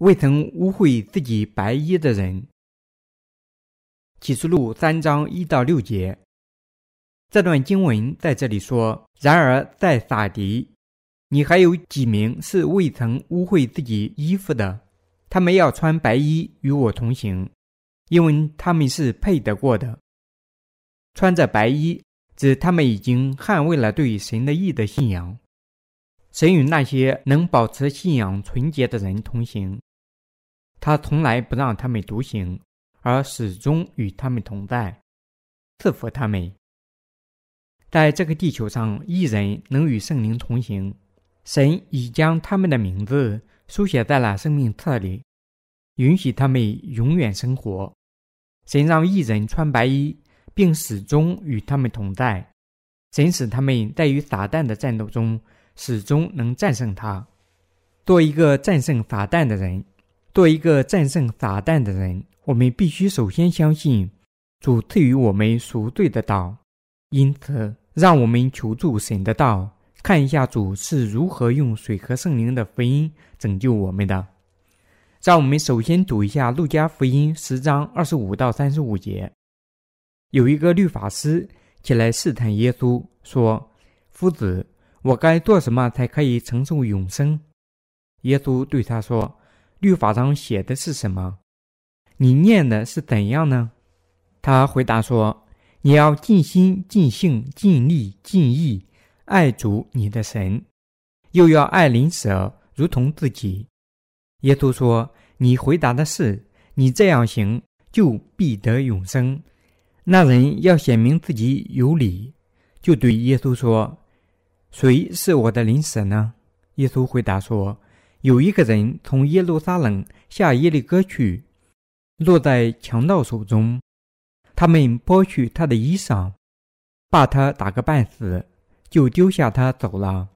未曾污秽自己白衣的人。启示录三章一到六节，这段经文在这里说：“然而在撒迪，你还有几名是未曾污秽自己衣服的？他们要穿白衣与我同行，因为他们是配得过的。穿着白衣，指他们已经捍卫了对神的义的信仰。神与那些能保持信仰纯洁的人同行，他从来不让他们独行。”而始终与他们同在，赐福他们。在这个地球上，一人能与圣灵同行。神已将他们的名字书写在了生命册里，允许他们永远生活。神让一人穿白衣，并始终与他们同在。神使他们在与撒旦的战斗中始终能战胜他。做一个战胜撒旦的人，做一个战胜撒旦的人。我们必须首先相信主赐予我们赎罪的道，因此，让我们求助神的道，看一下主是如何用水和圣灵的福音拯救我们的。让我们首先读一下《路加福音》十章二十五到三十五节。有一个律法师起来试探耶稣，说：“夫子，我该做什么才可以承受永生？”耶稣对他说：“律法上写的是什么？”你念的是怎样呢？他回答说：“你要尽心、尽性、尽力、尽意爱主你的神，又要爱邻舍如同自己。”耶稣说：“你回答的是，你这样行就必得永生。”那人要显明自己有理，就对耶稣说：“谁是我的邻舍呢？”耶稣回答说：“有一个人从耶路撒冷下耶利哥去。”落在强盗手中，他们剥去他的衣裳，把他打个半死，就丢下他走了。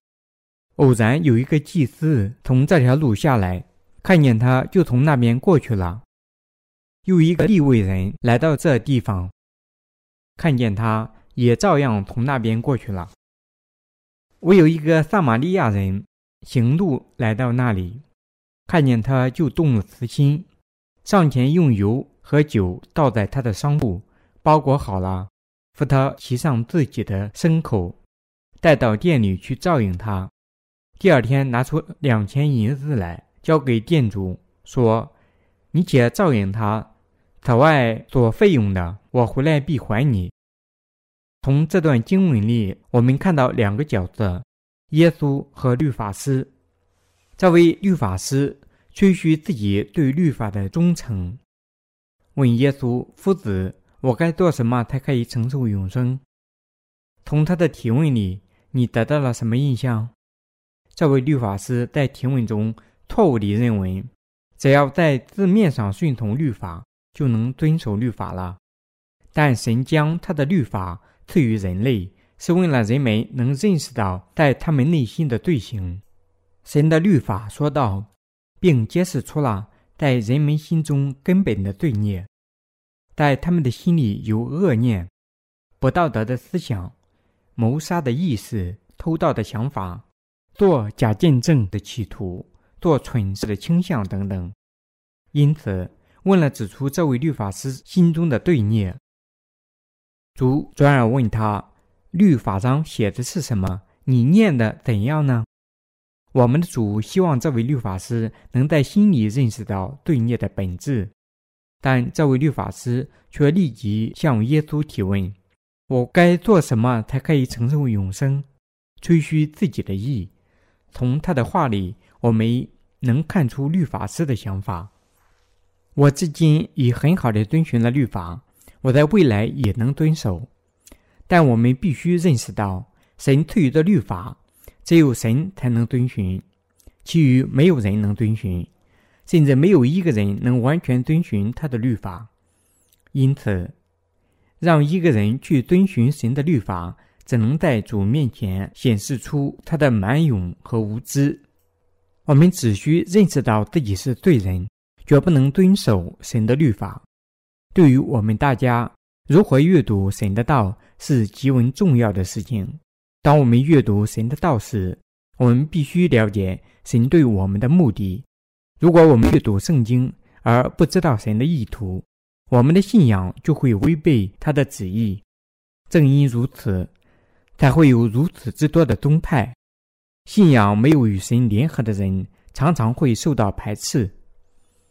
偶然有一个祭司从这条路下来，看见他，就从那边过去了。又一个利未人来到这地方，看见他，也照样从那边过去了。我有一个撒玛利亚人行路来到那里，看见他，就动了慈心。上前用油和酒倒在他的伤处，包裹好了，扶他骑上自己的牲口，带到店里去照应他。第二天拿出两千银子来交给店主，说：“你且照应他，此外所费用的，我回来必还你。”从这段经文里，我们看到两个角色：耶稣和律法师。这位律法师。吹嘘自己对律法的忠诚，问耶稣夫子：“我该做什么才可以承受永生？”从他的提问里，你得到了什么印象？这位律法师在提问中错误地认为，只要在字面上顺从律法，就能遵守律法了。但神将他的律法赐予人类，是为了人们能认识到在他们内心的罪行。神的律法说道。并揭示出了在人们心中根本的罪孽，在他们的心里有恶念、不道德的思想、谋杀的意识、偷盗的想法、做假见证的企图、做蠢事的倾向等等。因此，为了指出这位律法师心中的罪孽，主转而问他：“律法上写的是什么？你念的怎样呢？”我们的主希望这位律法师能在心里认识到罪孽的本质，但这位律法师却立即向耶稣提问：“我该做什么才可以承受永生？”吹嘘自己的意。从他的话里，我们能看出律法师的想法。我至今已很好的遵循了律法，我在未来也能遵守。但我们必须认识到，神赐予的律法。只有神才能遵循，其余没有人能遵循，甚至没有一个人能完全遵循他的律法。因此，让一个人去遵循神的律法，只能在主面前显示出他的蛮勇和无知。我们只需认识到自己是罪人，绝不能遵守神的律法。对于我们大家，如何阅读神的道是极为重要的事情。当我们阅读神的道时，我们必须了解神对我们的目的。如果我们阅读圣经而不知道神的意图，我们的信仰就会违背他的旨意。正因如此，才会有如此之多的宗派。信仰没有与神联合的人，常常会受到排斥。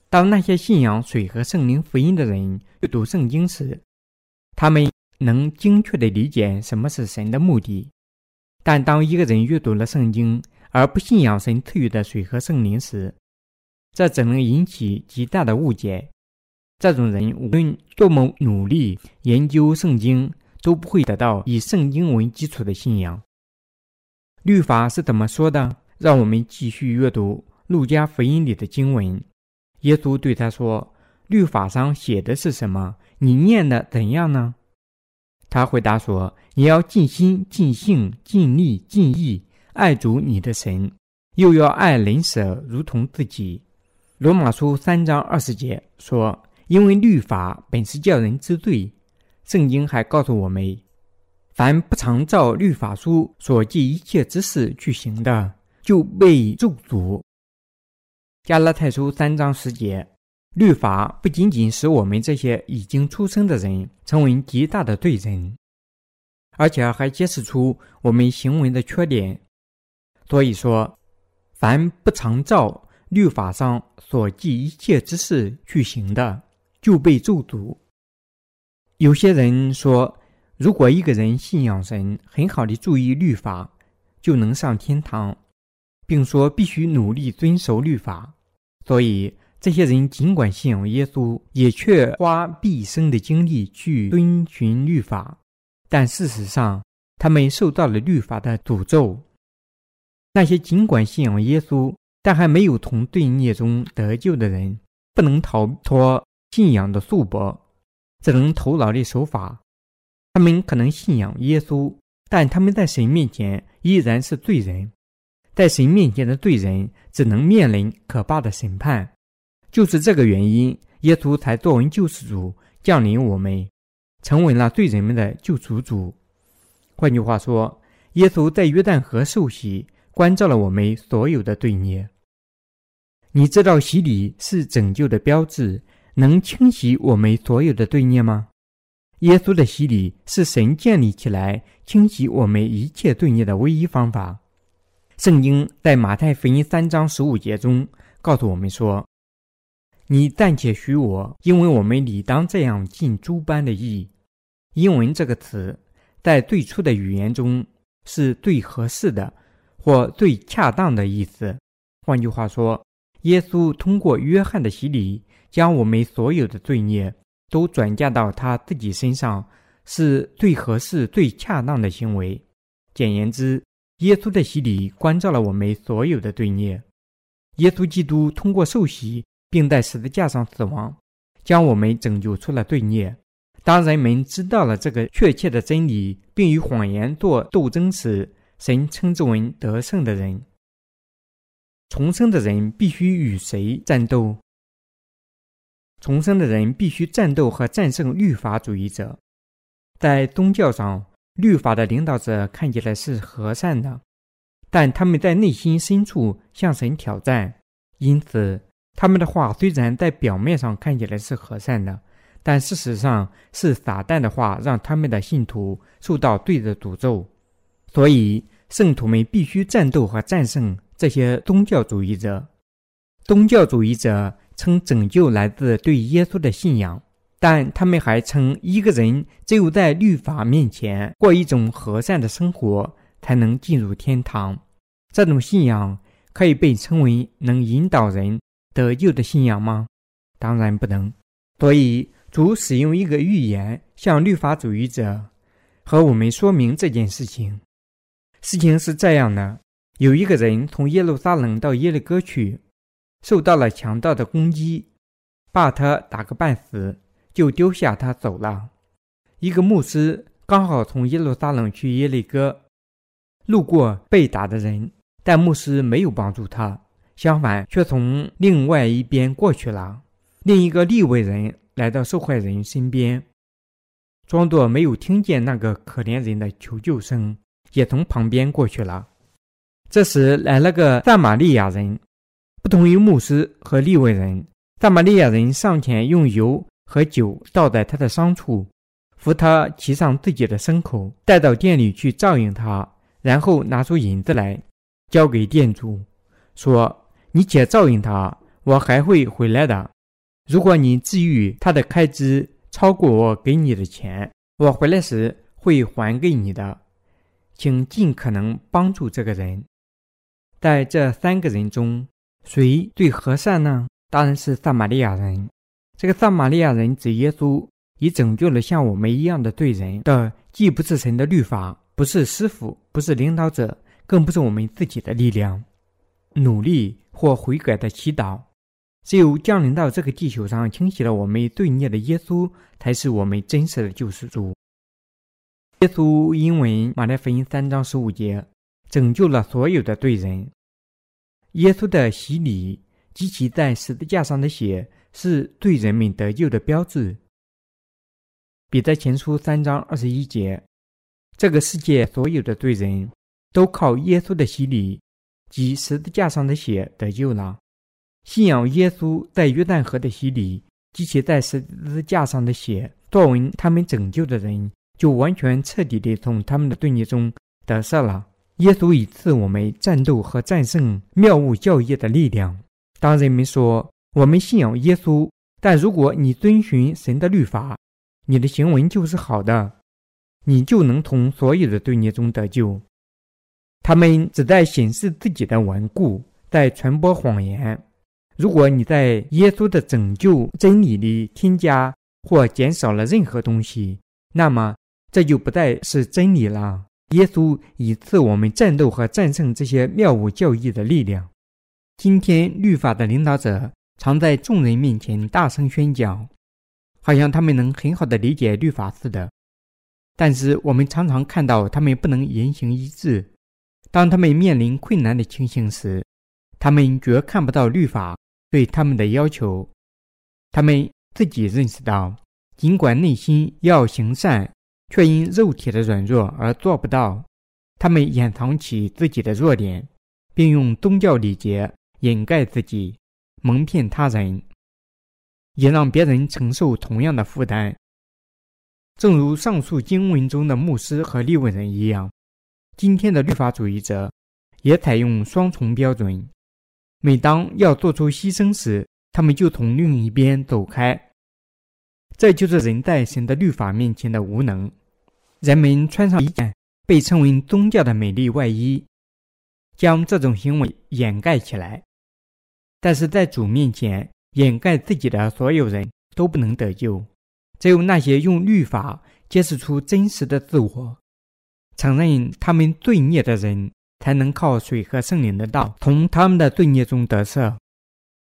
当那些信仰水和圣灵福音的人阅读圣经时，他们能精确地理解什么是神的目的。但当一个人阅读了圣经而不信仰神赐予的水和圣灵时，这只能引起极大的误解。这种人无论多么努力研究圣经，都不会得到以圣经为基础的信仰。律法是怎么说的？让我们继续阅读路加福音里的经文。耶稣对他说：“律法上写的是什么？你念的怎样呢？”他回答说：“你要尽心、尽性、尽力、尽意爱主你的神，又要爱邻舍如同自己。”罗马书三章二十节说：“因为律法本是叫人知罪。”圣经还告诉我们：“凡不常照律法书所记一切之事去行的，就被咒诅。”加拉太书三章十节，律法不仅仅使我们这些已经出生的人成为极大的罪人，而且还揭示出我们行为的缺点。所以说，凡不常照律法上所记一切之事去行的，就被咒诅。有些人说，如果一个人信仰神，很好的注意律法，就能上天堂。并说必须努力遵守律法，所以这些人尽管信仰耶稣，也却花毕生的精力去遵循律法。但事实上，他们受到了律法的诅咒。那些尽管信仰耶稣，但还没有从罪孽中得救的人，不能逃脱信仰的束缚，只能徒劳的守法。他们可能信仰耶稣，但他们在神面前依然是罪人。在神面前的罪人只能面临可怕的审判，就是这个原因，耶稣才作为救世主降临我们，成为了罪人们的救赎主。换句话说，耶稣在约旦河受洗，关照了我们所有的罪孽。你知道洗礼是拯救的标志，能清洗我们所有的罪孽吗？耶稣的洗礼是神建立起来清洗我们一切罪孽的唯一方法。圣经在马太福音三章十五节中告诉我们说：“你暂且许我，因为我们理当这样尽诸般的义。”英文这个词在最初的语言中是最合适的或最恰当的意思。换句话说，耶稣通过约翰的洗礼，将我们所有的罪孽都转嫁到他自己身上，是最合适、最恰当的行为。简言之。耶稣的洗礼关照了我们所有的罪孽。耶稣基督通过受洗，并在十字架上死亡，将我们拯救出了罪孽。当人们知道了这个确切的真理，并与谎言做斗争时，神称之为得胜的人。重生的人必须与谁战斗？重生的人必须战斗和战胜律法主义者。在宗教上。律法的领导者看起来是和善的，但他们在内心深处向神挑战，因此他们的话虽然在表面上看起来是和善的，但事实上是撒旦的话让他们的信徒受到罪的诅咒。所以，圣徒们必须战斗和战胜这些宗教主义者。宗教主义者称拯救来自对耶稣的信仰。但他们还称，一个人只有在律法面前过一种和善的生活，才能进入天堂。这种信仰可以被称为能引导人得救的信仰吗？当然不能。所以，主使用一个预言向律法主义者和我们说明这件事情。事情是这样的：有一个人从耶路撒冷到耶利哥去，受到了强盗的攻击，把他打个半死。就丢下他走了。一个牧师刚好从耶路撒冷去耶利哥，路过被打的人，但牧师没有帮助他，相反却从另外一边过去了。另一个利未人来到受害人身边，装作没有听见那个可怜人的求救声，也从旁边过去了。这时来了个撒玛利亚人，不同于牧师和利未人，撒玛利亚人上前用油和酒倒在他的伤处，扶他骑上自己的牲口，带到店里去照应他，然后拿出银子来交给店主，说：“你且照应他，我还会回来的。如果你至于他的开支超过我给你的钱，我回来时会还给你的。请尽可能帮助这个人。”在这三个人中，谁最和善呢？当然是撒玛利亚人。这个撒玛利亚人指耶稣，已拯救了像我们一样的罪人的，既不是神的律法，不是师傅，不是领导者，更不是我们自己的力量、努力或悔改的祈祷。只有降临到这个地球上，清洗了我们罪孽的耶稣，才是我们真实的救世主。耶稣因为马太福音三章十五节。拯救了所有的罪人。耶稣的洗礼及其在十字架上的血是对人们得救的标志。彼得前书三章二十一节：这个世界所有的罪人都靠耶稣的洗礼及十字架上的血得救了。信仰耶稣在约旦河的洗礼及其在十字架上的血作为他们拯救的人，就完全彻底地从他们的罪孽中得赦了。耶稣已赐我们战斗和战胜谬误教义的力量。当人们说我们信仰耶稣，但如果你遵循神的律法，你的行为就是好的，你就能从所有的罪孽中得救。他们只在显示自己的顽固，在传播谎言。如果你在耶稣的拯救真理里添加或减少了任何东西，那么这就不再是真理了。耶稣以赐我们战斗和战胜这些谬误教义的力量。今天，律法的领导者常在众人面前大声宣讲，好像他们能很好的理解律法似的。但是，我们常常看到他们不能言行一致。当他们面临困难的情形时，他们绝看不到律法对他们的要求。他们自己认识到，尽管内心要行善。却因肉体的软弱而做不到。他们掩藏起自己的弱点，并用宗教礼节掩盖自己，蒙骗他人，也让别人承受同样的负担。正如上述经文中的牧师和利未人一样，今天的律法主义者也采用双重标准。每当要做出牺牲时，他们就从另一边走开。这就是人在神的律法面前的无能。人们穿上一件被称为宗教的美丽外衣，将这种行为掩盖起来。但是在主面前，掩盖自己的所有人都不能得救。只有那些用律法揭示出真实的自我、承认他们罪孽的人，才能靠水和圣灵的道从他们的罪孽中得赦。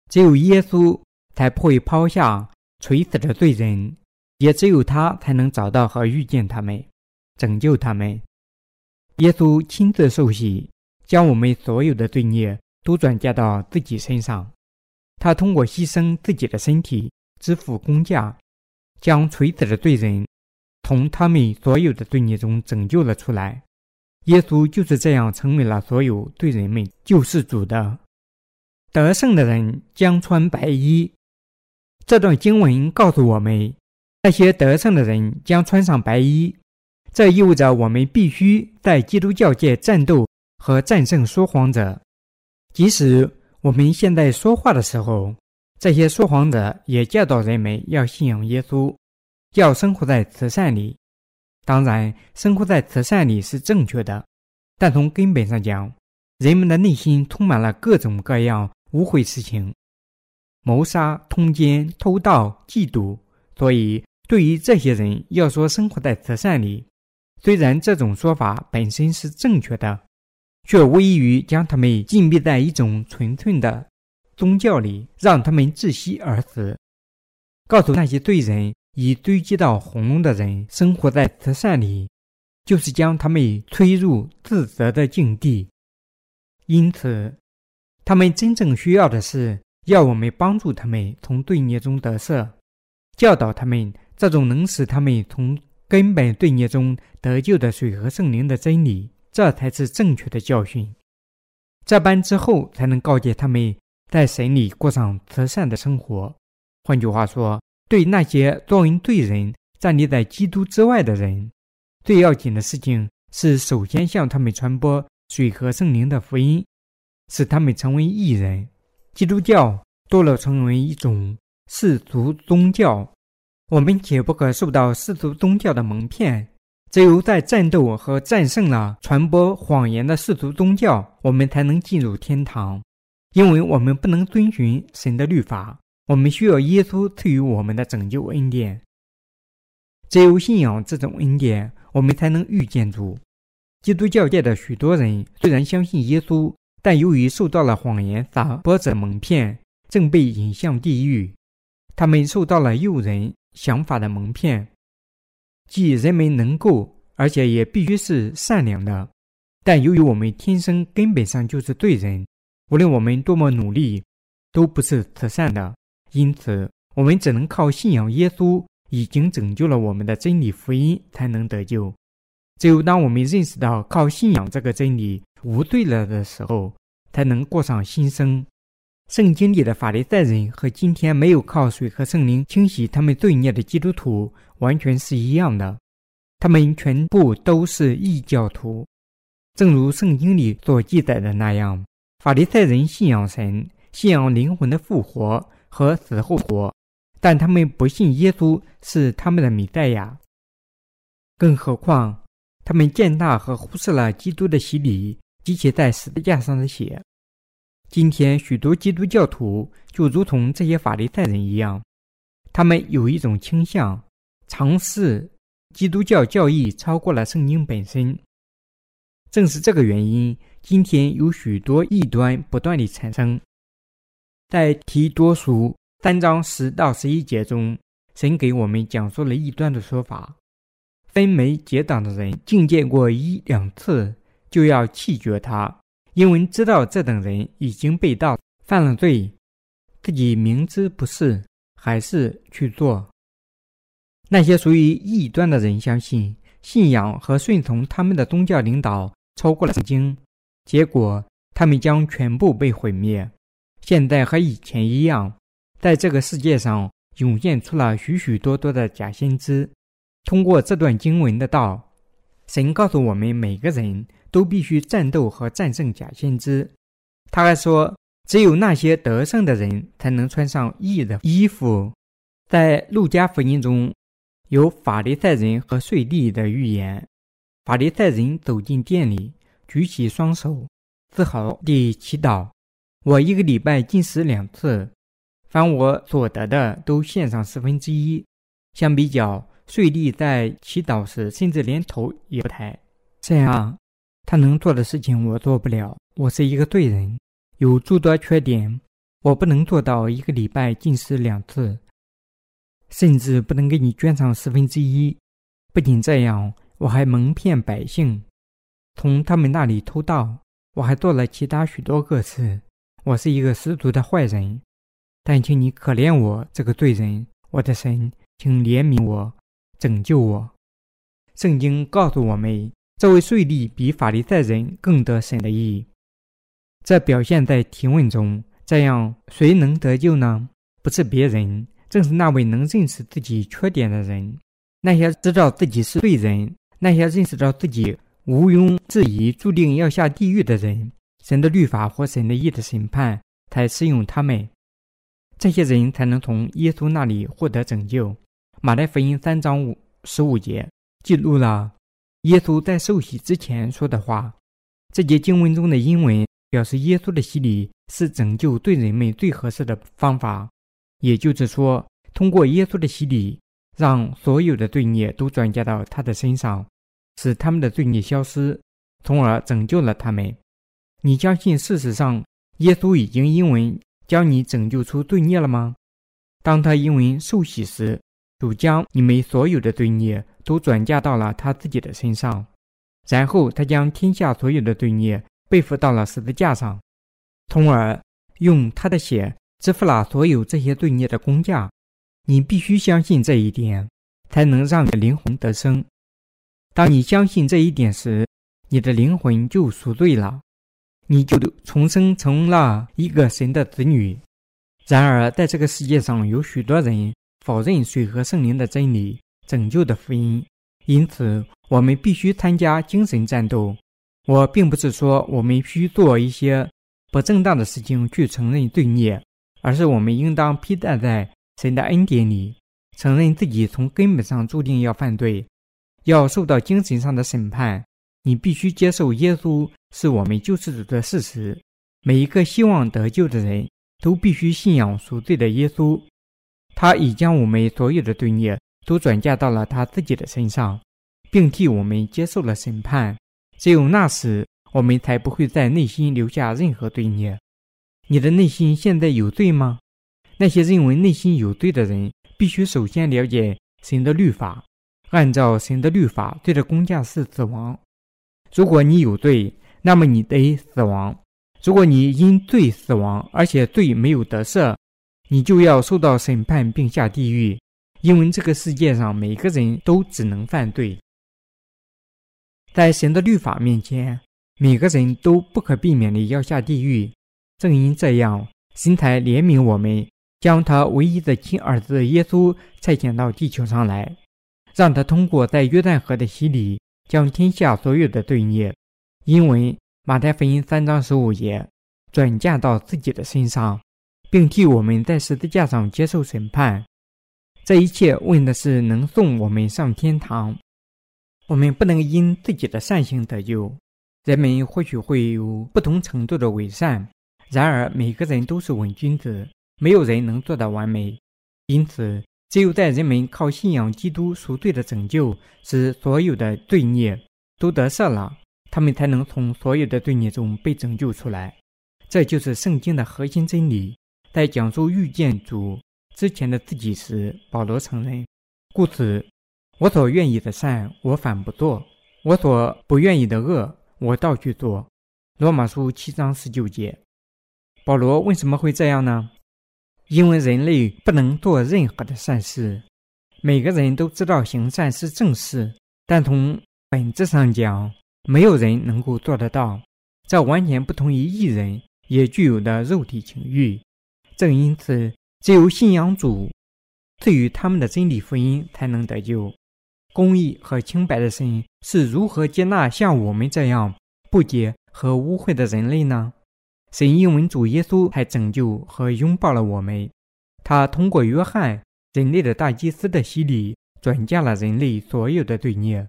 只有耶稣才不会抛下垂死的罪人，也只有他才能找到和遇见他们。拯救他们，耶稣亲自受洗，将我们所有的罪孽都转嫁到自己身上。他通过牺牲自己的身体，支付工价，将垂死的罪人从他们所有的罪孽中拯救了出来。耶稣就是这样成为了所有罪人们救世主的。得胜的人将穿白衣。这段经文告诉我们，那些得胜的人将穿上白衣。这意味着我们必须在基督教界战斗和战胜说谎者。即使我们现在说话的时候，这些说谎者也教导人们要信仰耶稣，要生活在慈善里。当然，生活在慈善里是正确的，但从根本上讲，人们的内心充满了各种各样污秽事情：谋杀、通奸、偷盗、嫉妒。所以，对于这些人，要说生活在慈善里。虽然这种说法本身是正确的，却无异于将他们禁闭在一种纯粹的宗教里，让他们窒息而死。告诉那些罪人已堆积到红龙的人，生活在慈善里，就是将他们推入自责的境地。因此，他们真正需要的是要我们帮助他们从罪孽中得赦，教导他们这种能使他们从。根本罪孽中得救的水和圣灵的真理，这才是正确的教训。这般之后，才能告诫他们在神里过上慈善的生活。换句话说，对那些作为罪人站立在基督之外的人，最要紧的事情是首先向他们传播水和圣灵的福音，使他们成为义人。基督教堕落成为一种世俗宗教，我们且不可受到世俗宗教的蒙骗。只有在战斗和战胜了传播谎言的世俗宗教，我们才能进入天堂。因为我们不能遵循神的律法，我们需要耶稣赐予我们的拯救恩典。只有信仰这种恩典，我们才能遇见主。基督教界的许多人虽然相信耶稣，但由于受到了谎言撒播者蒙骗，正被引向地狱。他们受到了诱人想法的蒙骗。即人们能够，而且也必须是善良的，但由于我们天生根本上就是罪人，无论我们多么努力，都不是慈善的。因此，我们只能靠信仰耶稣已经拯救了我们的真理福音才能得救。只有当我们认识到靠信仰这个真理无罪了的时候，才能过上新生。圣经里的法利赛人和今天没有靠水和圣灵清洗他们罪孽的基督徒完全是一样的，他们全部都是异教徒。正如圣经里所记载的那样，法利赛人信仰神，信仰灵魂的复活和死后活，但他们不信耶稣是他们的弥赛亚。更何况，他们践踏和忽视了基督的洗礼及其在十字架上的血。今天，许多基督教徒就如同这些法利赛人一样，他们有一种倾向，尝试基督教教义超过了圣经本身。正是这个原因，今天有许多异端不断地产生。在提多书三章十到十一节中，神给我们讲述了异端的说法：分门结党的人，觐见过一两次，就要弃绝他。因为知道这等人已经被盗犯了罪，自己明知不是，还是去做。那些属于异端的人相信信仰和顺从他们的宗教领导超过了圣经，结果他们将全部被毁灭。现在和以前一样，在这个世界上涌现出了许许多多的假先知。通过这段经文的道，神告诉我们每个人。都必须战斗和战胜假先知。他还说，只有那些得胜的人才能穿上义的衣服。在路加福音中有法利赛人和税吏的预言。法利赛人走进店里，举起双手，自豪地祈祷：“我一个礼拜进食两次，凡我所得的都献上十分之一。”相比较，税吏在祈祷时甚至连头也不抬。这样。他能做的事情我做不了，我是一个罪人，有诸多缺点，我不能做到一个礼拜进食两次，甚至不能给你捐上十分之一。不仅这样，我还蒙骗百姓，从他们那里偷盗，我还做了其他许多个事。我是一个十足的坏人，但请你可怜我这个罪人，我的神，请怜悯我，拯救我。圣经告诉我们。这位税吏比法利赛人更得神的意，这表现在提问中。这样，谁能得救呢？不是别人，正是那位能认识自己缺点的人。那些知道自己是罪人，那些认识到自己毋庸置疑注定要下地狱的人，神的律法或神的意的审判才适用他们。这些人才能从耶稣那里获得拯救。马太福音三章五十五节记录了。耶稣在受洗之前说的话，这节经文中的英文表示耶稣的洗礼是拯救对人们最合适的方法。也就是说，通过耶稣的洗礼，让所有的罪孽都转嫁到他的身上，使他们的罪孽消失，从而拯救了他们。你相信事实上耶稣已经因为将你拯救出罪孽了吗？当他因为受洗时，主将你们所有的罪孽。都转嫁到了他自己的身上，然后他将天下所有的罪孽背负到了十字架上，从而用他的血支付了所有这些罪孽的工价。你必须相信这一点，才能让你的灵魂得生。当你相信这一点时，你的灵魂就赎罪了。你就重生成了一个神的子女。然而，在这个世界上有许多人否认水和圣灵的真理、拯救的福音，因此我们必须参加精神战斗。我并不是说我们必须做一些不正当的事情去承认罪孽，而是我们应当披戴在神的恩典里，承认自己从根本上注定要犯罪，要受到精神上的审判。你必须接受耶稣是我们救世主的事实。每一个希望得救的人都必须信仰赎罪的耶稣，他已将我们所有的罪孽都转嫁到了他自己的身上，并替我们接受了审判。只有那时，我们才不会在内心留下任何罪孽。你的内心现在有罪吗？那些认为内心有罪的人，必须首先了解神的律法。按照神的律法，罪的工价是死亡。如果你有罪，那么你得死亡；如果你因罪死亡，而且罪没有得赦，你就要受到审判并下地狱。因为这个世界上每个人都只能犯罪，在神的律法面前，每个人都不可避免的要下地狱。正因这样，神才怜悯我们，将他唯一的亲儿子耶稣差遣到地球上来，让他通过在约旦河的洗礼。将天下所有的罪孽，因为马太福音三章十五节，转嫁到自己的身上，并替我们在十字架上接受审判。这一切问的是能送我们上天堂。我们不能因自己的善行得救。人们或许会有不同程度的伪善，然而每个人都是伪君子，没有人能做到完美。因此。只有在人们靠信仰基督赎罪的拯救，使所有的罪孽都得赦了，他们才能从所有的罪孽中被拯救出来。这就是圣经的核心真理。在讲述遇见主之前的自己时，保罗承认：“故此，我所愿意的善，我反不做；我所不愿意的恶，我倒去做。”罗马书七章十九节。保罗为什么会这样呢？因为人类不能做任何的善事，每个人都知道行善是正事，但从本质上讲，没有人能够做得到。这完全不同于艺人也具有的肉体情欲。正因此，只有信仰主赐予他们的真理福音，才能得救。公义和清白的神是如何接纳像我们这样不洁和污秽的人类呢？神因为主耶稣还拯救和拥抱了我们，他通过约翰人类的大祭司的洗礼，转嫁了人类所有的罪孽，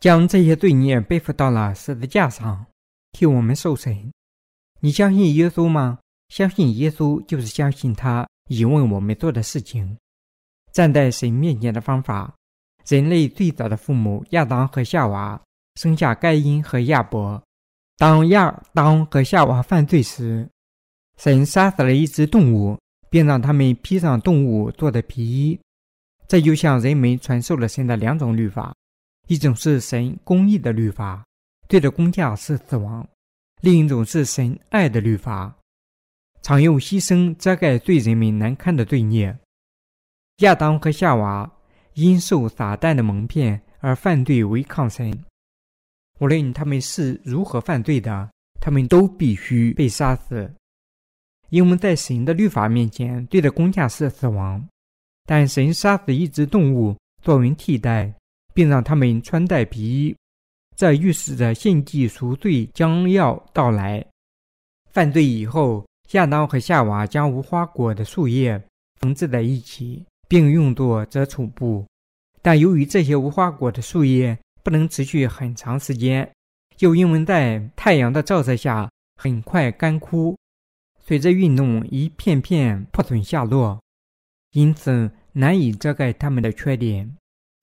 将这些罪孽背负到了十字架上，替我们受审。你相信耶稣吗？相信耶稣就是相信他已为我们做的事情。站在神面前的方法，人类最早的父母亚当和夏娃生下该因和亚伯。当亚当和夏娃犯罪时，神杀死了一只动物，并让他们披上动物做的皮衣。这就向人们传授了神的两种律法：一种是神公义的律法，罪的公价是死亡；另一种是神爱的律法，常用牺牲遮盖罪人们难堪的罪孽。亚当和夏娃因受撒旦的蒙骗而犯罪，违抗神。无论他们是如何犯罪的，他们都必须被杀死，因为在神的律法面前，罪的公价是死亡。但神杀死一只动物作为替代，并让他们穿戴皮衣，这预示着献祭赎罪将要到来。犯罪以后，亚当和夏娃将无花果的树叶缝制在一起，并用作遮丑布，但由于这些无花果的树叶，不能持续很长时间，又因为在太阳的照射下很快干枯，随着运动一片片破损下落，因此难以遮盖它们的缺点。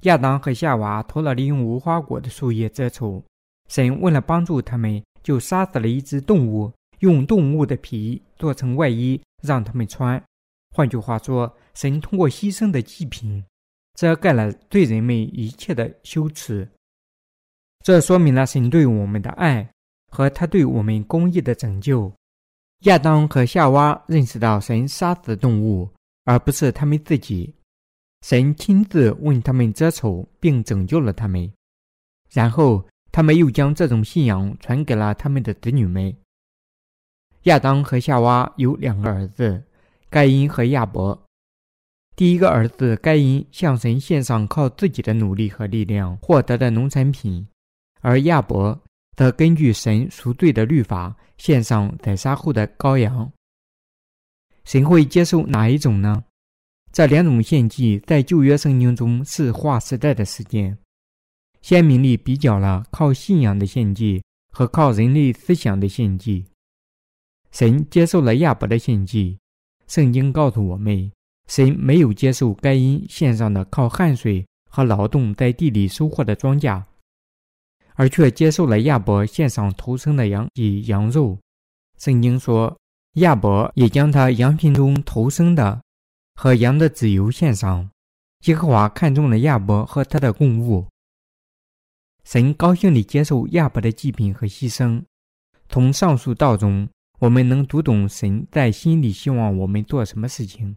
亚当和夏娃偷了利用无花果的树叶遮丑，神为了帮助他们，就杀死了一只动物，用动物的皮做成外衣让他们穿。换句话说，神通过牺牲的祭品，遮盖了对人们一切的羞耻。这说明了神对我们的爱和他对我们公义的拯救。亚当和夏娃认识到神杀死动物，而不是他们自己。神亲自为他们遮丑，并拯救了他们。然后，他们又将这种信仰传给了他们的子女们。亚当和夏娃有两个儿子，盖因和亚伯。第一个儿子盖因向神献上靠自己的努力和力量获得的农产品，而亚伯则根据神赎罪的律法献上宰杀后的羔羊。神会接受哪一种呢？这两种献祭在旧约圣经中是划时代的事件，鲜明地比较了靠信仰的献祭和靠人类思想的献祭。神接受了亚伯的献祭，圣经告诉我们。神没有接受该因献上的靠汗水和劳动在地里收获的庄稼，而却接受了亚伯献上头生的羊及羊肉。圣经说，亚伯也将他羊群中头生的和羊的脂油献上。耶和华看中了亚伯和他的供物。神高兴地接受亚伯的祭品和牺牲。从上述道中，我们能读懂神在心里希望我们做什么事情。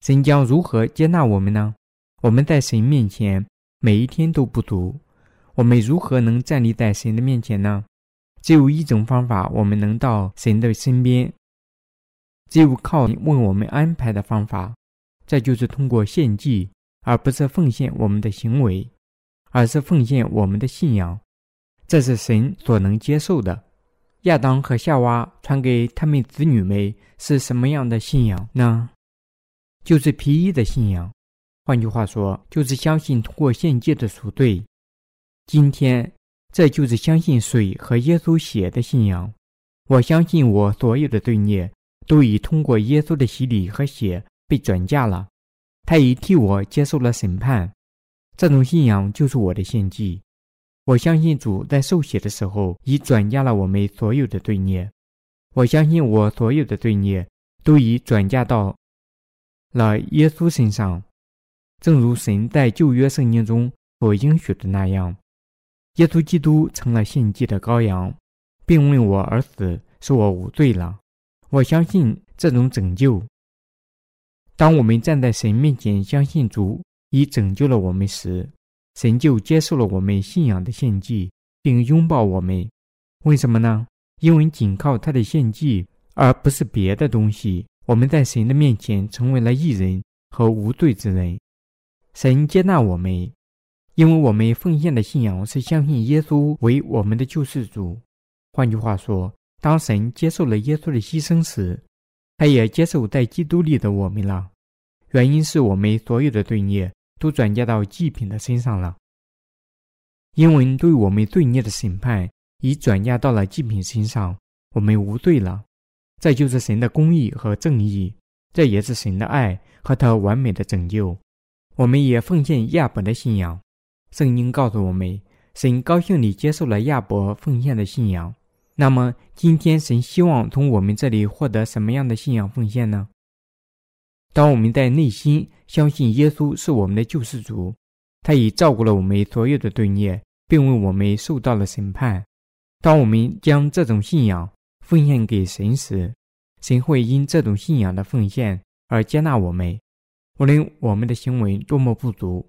神将如何接纳我们呢？我们在神面前每一天都不足，我们如何能站立在神的面前呢？只有一种方法，我们能到神的身边，只有靠你为我们安排的方法，这就是通过献祭，而不是奉献我们的行为，而是奉献我们的信仰。这是神所能接受的。亚当和夏娃传给他们子女们是什么样的信仰呢？就是皮衣的信仰，换句话说，就是相信通过献祭的赎罪。今天，这就是相信水和耶稣血的信仰。我相信我所有的罪孽都已通过耶稣的洗礼和血被转嫁了，他已替我接受了审判。这种信仰就是我的献祭。我相信主在受洗的时候已转嫁了我们所有的罪孽。我相信我所有的罪孽都已转嫁到。了耶稣身上，正如神在旧约圣经中所应许的那样，耶稣基督成了献祭的羔羊，并为我而死，使我无罪了。我相信这种拯救。当我们站在神面前，相信主已拯救了我们时，神就接受了我们信仰的献祭，并拥抱我们。为什么呢？因为仅靠他的献祭，而不是别的东西。我们在神的面前成为了义人和无罪之人，神接纳我们，因为我们奉献的信仰是相信耶稣为我们的救世主。换句话说，当神接受了耶稣的牺牲时，他也接受在基督里的我们了。原因是我们所有的罪孽都转嫁到祭品的身上了，因为对我们罪孽的审判已转嫁到了祭品身上，我们无罪了。这就是神的公义和正义，这也是神的爱和他完美的拯救。我们也奉献亚伯的信仰。圣经告诉我们，神高兴地接受了亚伯奉献的信仰。那么，今天神希望从我们这里获得什么样的信仰奉献呢？当我们在内心相信耶稣是我们的救世主，他已照顾了我们所有的罪孽，并为我们受到了审判。当我们将这种信仰，奉献给神时，神会因这种信仰的奉献而接纳我们，无论我们的行为多么不足，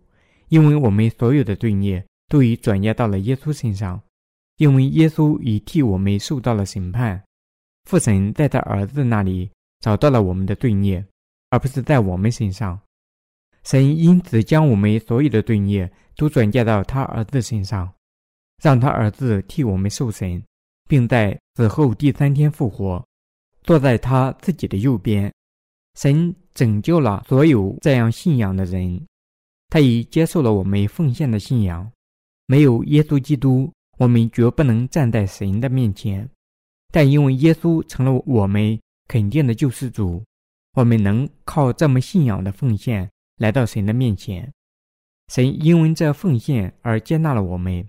因为我们所有的罪孽都已转嫁到了耶稣身上，因为耶稣已替我们受到了审判。父神在他儿子那里找到了我们的罪孽，而不是在我们身上。神因此将我们所有的罪孽都转嫁到他儿子身上，让他儿子替我们受审。并在死后第三天复活，坐在他自己的右边。神拯救了所有这样信仰的人，他已接受了我们奉献的信仰。没有耶稣基督，我们绝不能站在神的面前。但因为耶稣成了我们肯定的救世主，我们能靠这么信仰的奉献来到神的面前。神因为这奉献而接纳了我们。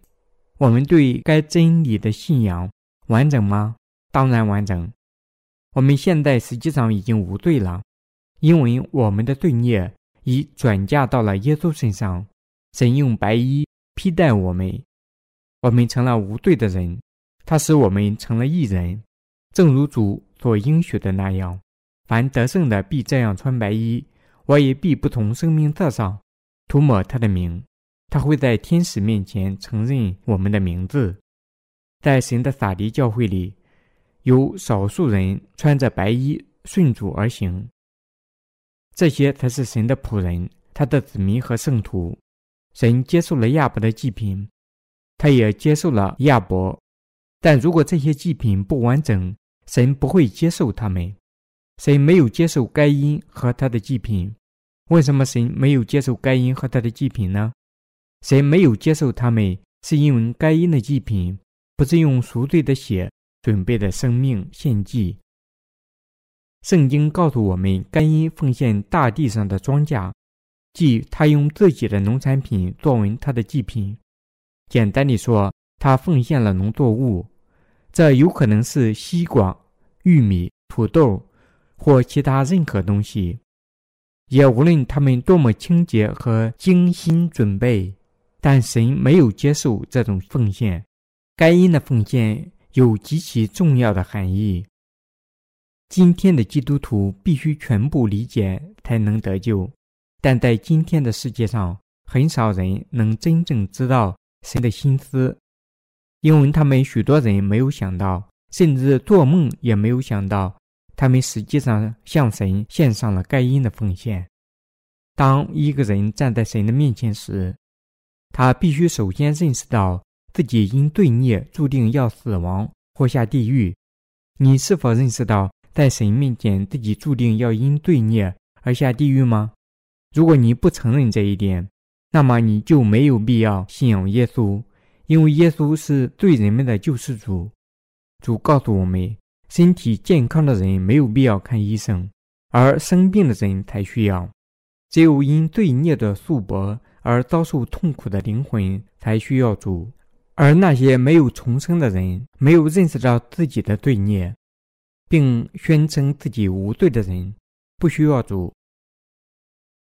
我们对该真理的信仰。完整吗？当然完整。我们现在实际上已经无罪了，因为我们的罪孽已转嫁到了耶稣身上。神用白衣披戴我们，我们成了无罪的人。他使我们成了义人，正如主所应许的那样。凡得胜的必这样穿白衣，我也必不从生命册上涂抹他的名。他会在天使面前承认我们的名字。在神的撒迪教会里，有少数人穿着白衣顺主而行。这些才是神的仆人，他的子民和圣徒。神接受了亚伯的祭品，他也接受了亚伯。但如果这些祭品不完整，神不会接受他们。神没有接受该因和他的祭品。为什么神没有接受该因和他的祭品呢？神没有接受他们，是因为该因的祭品不是用赎罪的血准备的生命献祭。圣经告诉我们，该因奉献大地上的庄稼，即他用自己的农产品作为他的祭品。简单的说，他奉献了农作物，这有可能是西瓜、玉米、土豆或其他任何东西。也无论他们多么清洁和精心准备，但神没有接受这种奉献。该因的奉献有极其重要的含义。今天的基督徒必须全部理解才能得救，但在今天的世界上，很少人能真正知道神的心思，因为他们许多人没有想到，甚至做梦也没有想到。他们实际上向神献上了该因的奉献。当一个人站在神的面前时，他必须首先认识到自己因罪孽注定要死亡或下地狱。你是否认识到在神面前自己注定要因罪孽而下地狱吗？如果你不承认这一点，那么你就没有必要信仰耶稣，因为耶稣是罪人们的救世主。主告诉我们。身体健康的人没有必要看医生，而生病的人才需要。只有因罪孽的束缚而遭受痛苦的灵魂才需要主，而那些没有重生的人、没有认识到自己的罪孽，并宣称自己无罪的人，不需要主。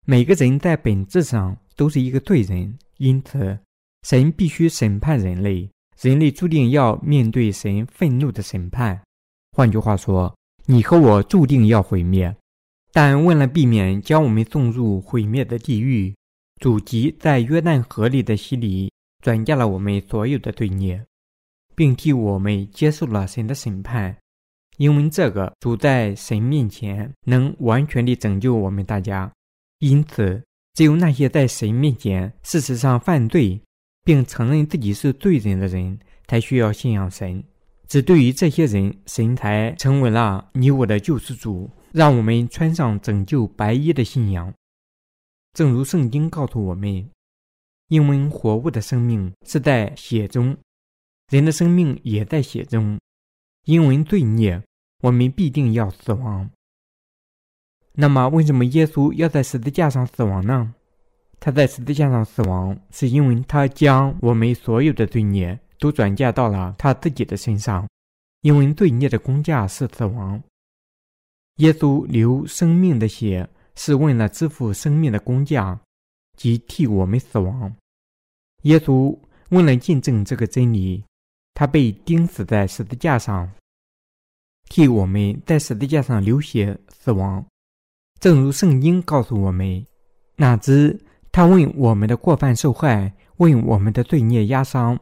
每个人在本质上都是一个罪人，因此神必须审判人类，人类注定要面对神愤怒的审判。换句话说，你和我注定要毁灭，但为了避免将我们送入毁灭的地狱，主即在约旦河里的洗礼转嫁了我们所有的罪孽，并替我们接受了神的审判。因为这个主在神面前能完全地拯救我们大家，因此只有那些在神面前事实上犯罪并承认自己是罪人的人，才需要信仰神。只对于这些人，神才成为了你我的救世主，让我们穿上拯救白衣的信仰。正如圣经告诉我们，因为活物的生命是在血中，人的生命也在血中。因为罪孽，我们必定要死亡。那么，为什么耶稣要在十字架上死亡呢？他在十字架上死亡，是因为他将我们所有的罪孽。都转嫁到了他自己的身上，因为罪孽的工价是死亡。耶稣流生命的血，是为了支付生命的工价，即替我们死亡。耶稣为了见证这个真理，他被钉死在十字架上，替我们在十字架上流血死亡。正如圣经告诉我们，哪知他为我们的过犯受害，为我们的罪孽压伤。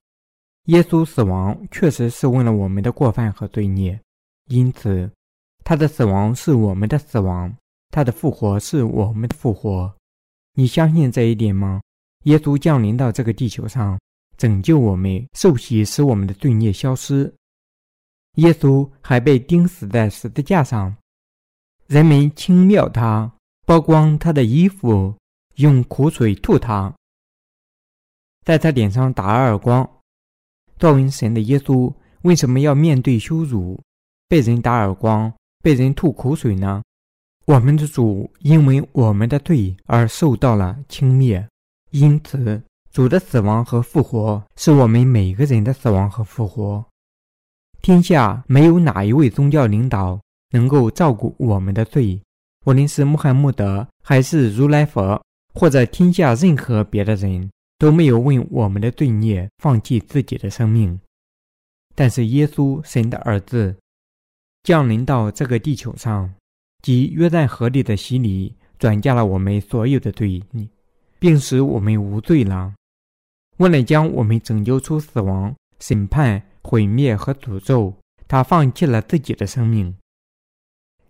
耶稣死亡确实是为了我们的过犯和罪孽，因此他的死亡是我们的死亡，他的复活是我们的复活。你相信这一点吗？耶稣降临到这个地球上，拯救我们，受洗使我们的罪孽消失。耶稣还被钉死在十字架上，人们轻蔑他，剥光他的衣服，用苦水吐他，在他脸上打耳光。作为神的耶稣为什么要面对羞辱，被人打耳光，被人吐口水呢？我们的主因为我们的罪而受到了轻蔑，因此主的死亡和复活是我们每个人的死亡和复活。天下没有哪一位宗教领导能够照顾我们的罪，无论是穆罕默德还是如来佛，或者天下任何别的人。都没有为我们的罪孽放弃自己的生命，但是耶稣神的儿子降临到这个地球上，及约旦河里的洗礼，转嫁了我们所有的罪孽，并使我们无罪了。为了将我们拯救出死亡、审判、毁灭和诅咒，他放弃了自己的生命。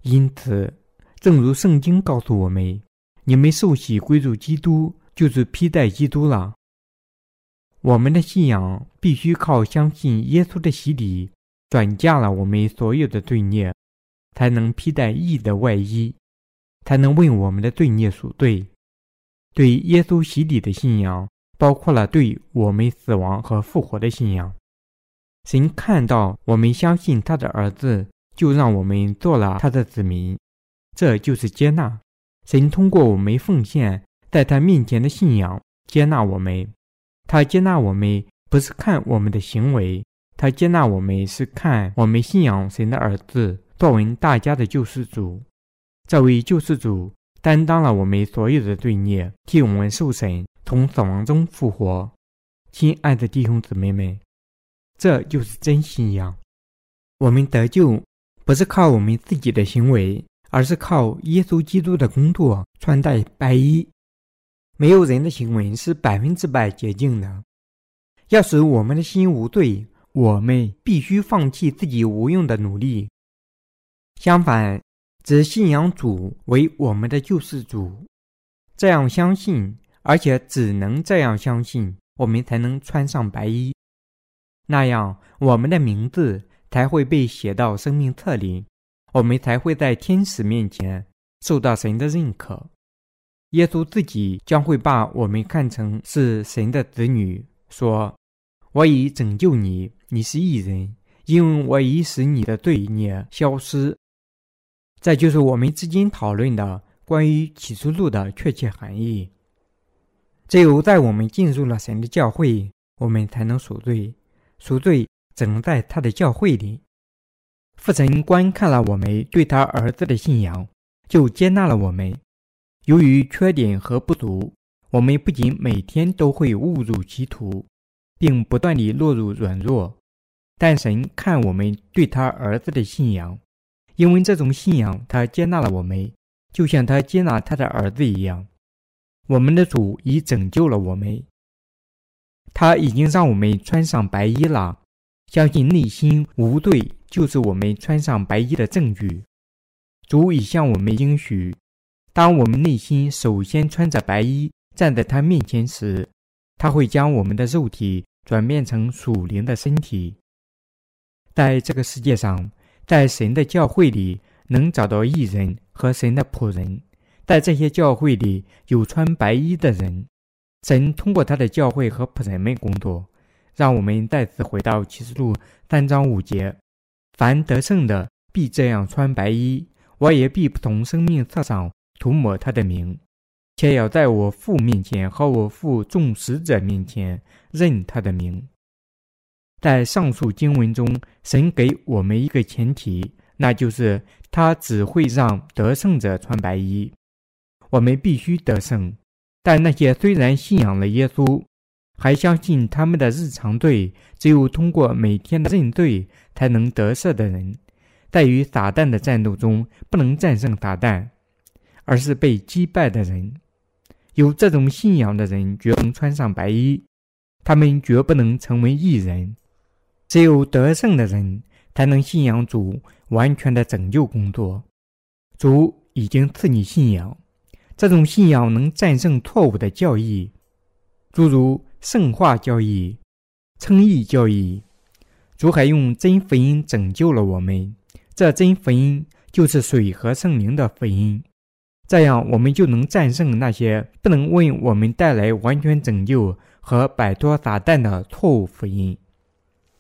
因此，正如圣经告诉我们：“你们受洗归入基督，就是披戴基督了。”我们的信仰必须靠相信耶稣的洗礼，转嫁了我们所有的罪孽，才能披戴义的外衣，才能为我们的罪孽赎罪。对耶稣洗礼的信仰，包括了对我们死亡和复活的信仰。神看到我们相信他的儿子。就让我们做了他的子民，这就是接纳。神通过我们奉献在他面前的信仰接纳我们。他接纳我们不是看我们的行为，他接纳我们是看我们信仰神的儿子作为大家的救世主。这位救世主担当了我们所有的罪孽，替我们受审，从死亡中复活。亲爱的弟兄姊妹们，这就是真信仰。我们得救。不是靠我们自己的行为，而是靠耶稣基督的工作，穿戴白衣。没有人的行为是百分之百洁净的。要使我们的心无罪，我们必须放弃自己无用的努力。相反，只信仰主为我们的救世主，这样相信，而且只能这样相信，我们才能穿上白衣。那样，我们的名字。才会被写到生命册里，我们才会在天使面前受到神的认可。耶稣自己将会把我们看成是神的子女，说：“我已拯救你，你是异人，因为我已使你的罪孽消失。”这就是我们之间讨论的关于启示录的确切含义。只有在我们进入了神的教会，我们才能赎罪，赎罪。只能在他的教会里，父神观看了我们对他儿子的信仰，就接纳了我们。由于缺点和不足，我们不仅每天都会误入歧途，并不断地落入软弱，但神看我们对他儿子的信仰，因为这种信仰，他接纳了我们，就像他接纳他的儿子一样。我们的主已拯救了我们，他已经让我们穿上白衣了。相信内心无罪，就是我们穿上白衣的证据。主已向我们应许，当我们内心首先穿着白衣站在他面前时，他会将我们的肉体转变成属灵的身体。在这个世界上，在神的教会里能找到艺人和神的仆人，在这些教会里有穿白衣的人。神通过他的教会和仆人们工作。让我们再次回到启示录三章五节：凡得胜的，必这样穿白衣；我也必不从生命册上涂抹他的名，且要在我父面前和我父众使者面前认他的名。在上述经文中，神给我们一个前提，那就是他只会让得胜者穿白衣。我们必须得胜，但那些虽然信仰了耶稣。还相信他们的日常罪只有通过每天的认罪才能得胜的人，在与撒旦的战斗中不能战胜撒旦，而是被击败的人。有这种信仰的人绝不能穿上白衣，他们绝不能成为异人。只有得胜的人才能信仰主完全的拯救工作。主已经赐你信仰，这种信仰能战胜错误的教义，诸如。圣化教义、称义教义，主还用真福音拯救了我们。这真福音就是水和圣灵的福音。这样，我们就能战胜那些不能为我们带来完全拯救和摆脱撒旦的错误福音。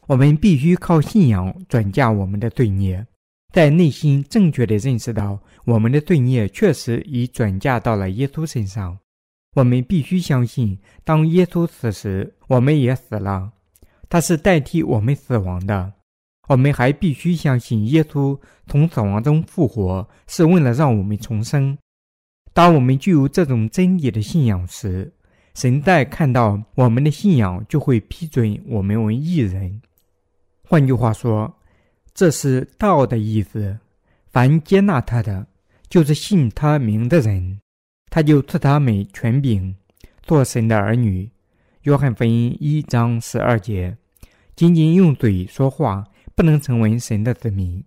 我们必须靠信仰转嫁我们的罪孽，在内心正确的认识到我们的罪孽确实已转嫁到了耶稣身上。我们必须相信，当耶稣死时，我们也死了。他是代替我们死亡的。我们还必须相信，耶稣从死亡中复活，是为了让我们重生。当我们具有这种真理的信仰时，神在看到我们的信仰，就会批准我们为义人。换句话说，这是道的意思。凡接纳他的，就是信他名的人。他就赐他们权柄，做神的儿女。约翰福音一章十二节，仅仅用嘴说话，不能成为神的子民。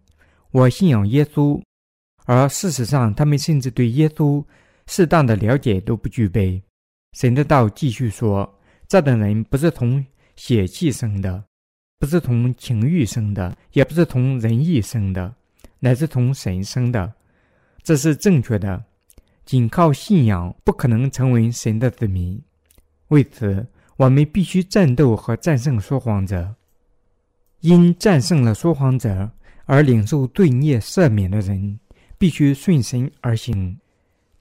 我信仰耶稣，而事实上，他们甚至对耶稣适当的了解都不具备。神的道继续说：“这等人不是从血气生的，不是从情欲生的，也不是从人意生的，乃是从神生的。这是正确的。仅靠信仰不可能成为神的子民。为此，我们必须战斗和战胜说谎者。因战胜了说谎者而领受罪孽赦免的人，必须顺神而行，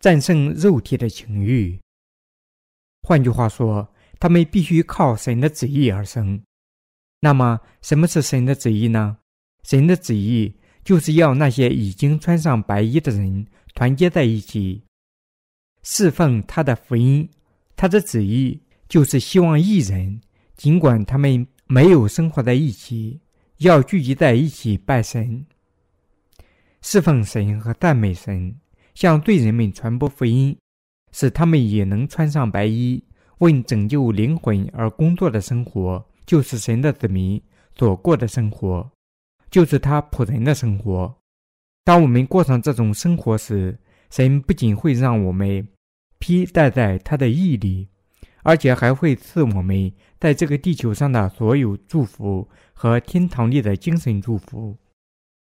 战胜肉体的情欲。”换句话说，他们必须靠神的旨意而生。那么，什么是神的旨意呢？神的旨意就是要那些已经穿上白衣的人团结在一起，侍奉他的福音。他的旨意就是希望艺人，尽管他们没有生活在一起，要聚集在一起拜神、侍奉神和赞美神，向罪人们传播福音。使他们也能穿上白衣，为拯救灵魂而工作的生活，就是神的子民所过的生活，就是他仆人的生活。当我们过上这种生活时，神不仅会让我们披戴在他的义里，而且还会赐我们在这个地球上的所有祝福和天堂里的精神祝福。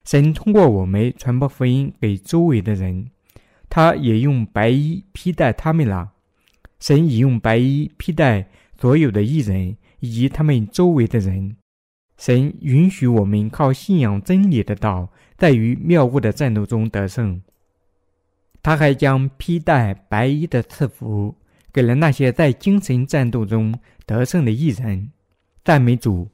神通过我们传播福音给周围的人。他也用白衣披戴他们了。神已用白衣披戴所有的艺人以及他们周围的人。神允许我们靠信仰真理的道，在与谬误的战斗中得胜。他还将披戴白衣的赐福给了那些在精神战斗中得胜的艺人。赞美主！